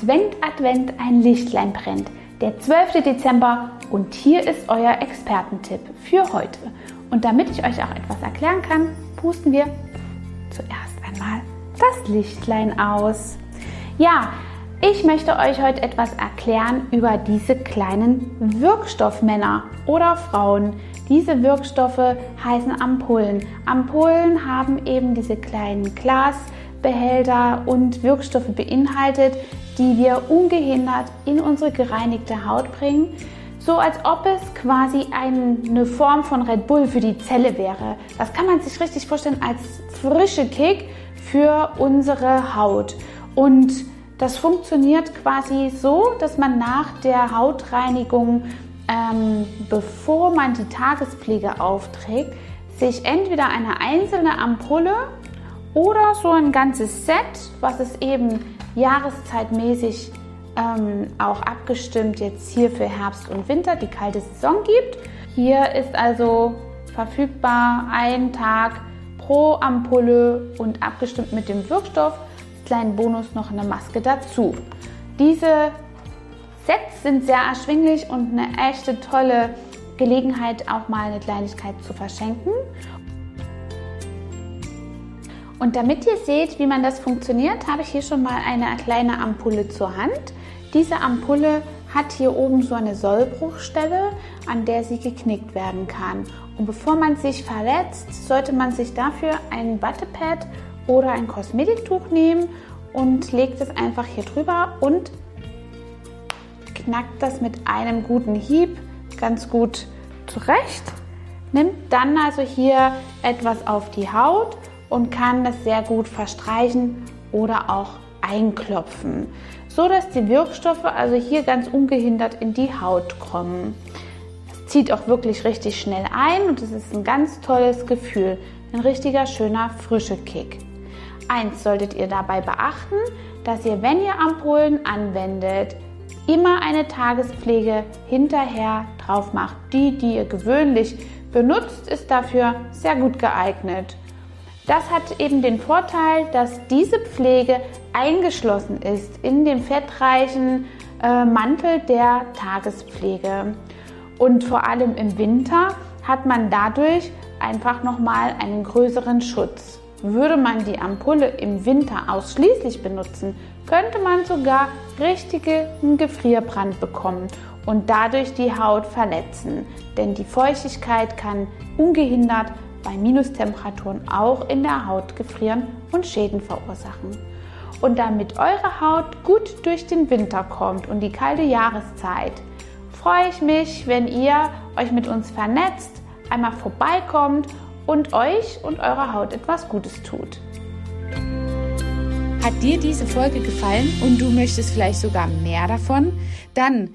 Advent, Advent, ein Lichtlein brennt. Der 12. Dezember und hier ist euer Expertentipp für heute. Und damit ich euch auch etwas erklären kann, pusten wir zuerst einmal das Lichtlein aus. Ja, ich möchte euch heute etwas erklären über diese kleinen Wirkstoffmänner oder Frauen. Diese Wirkstoffe heißen Ampullen. Ampullen haben eben diese kleinen Glasbehälter und Wirkstoffe beinhaltet, die wir ungehindert in unsere gereinigte Haut bringen, so als ob es quasi eine Form von Red Bull für die Zelle wäre. Das kann man sich richtig vorstellen als frische Kick für unsere Haut. Und das funktioniert quasi so, dass man nach der Hautreinigung, ähm, bevor man die Tagespflege aufträgt, sich entweder eine einzelne Ampulle oder so ein ganzes Set, was es eben jahreszeitmäßig ähm, auch abgestimmt jetzt hier für Herbst und Winter die kalte Saison gibt. Hier ist also verfügbar ein Tag pro Ampulle und abgestimmt mit dem Wirkstoff. Kleinen Bonus noch eine Maske dazu. Diese Sets sind sehr erschwinglich und eine echte tolle Gelegenheit, auch mal eine Kleinigkeit zu verschenken. Und damit ihr seht, wie man das funktioniert, habe ich hier schon mal eine kleine Ampulle zur Hand. Diese Ampulle hat hier oben so eine Sollbruchstelle, an der sie geknickt werden kann. Und bevor man sich verletzt, sollte man sich dafür ein Wattepad oder ein Kosmetiktuch nehmen und legt es einfach hier drüber und knackt das mit einem guten Hieb ganz gut zurecht. Nimmt dann also hier etwas auf die Haut und kann das sehr gut verstreichen oder auch einklopfen, so dass die Wirkstoffe also hier ganz ungehindert in die Haut kommen. Es zieht auch wirklich richtig schnell ein und es ist ein ganz tolles Gefühl, ein richtiger schöner frische Kick. Eins solltet ihr dabei beachten, dass ihr, wenn ihr Ampullen anwendet, immer eine Tagespflege hinterher drauf macht. Die, die ihr gewöhnlich benutzt, ist dafür sehr gut geeignet. Das hat eben den Vorteil, dass diese Pflege eingeschlossen ist in den fettreichen äh, Mantel der Tagespflege. Und vor allem im Winter hat man dadurch einfach nochmal einen größeren Schutz. Würde man die Ampulle im Winter ausschließlich benutzen, könnte man sogar richtigen Gefrierbrand bekommen und dadurch die Haut verletzen. Denn die Feuchtigkeit kann ungehindert bei Minustemperaturen auch in der Haut gefrieren und Schäden verursachen. Und damit eure Haut gut durch den Winter kommt und die kalte Jahreszeit, freue ich mich, wenn ihr euch mit uns vernetzt, einmal vorbeikommt und euch und eurer Haut etwas Gutes tut. Hat dir diese Folge gefallen und du möchtest vielleicht sogar mehr davon? Dann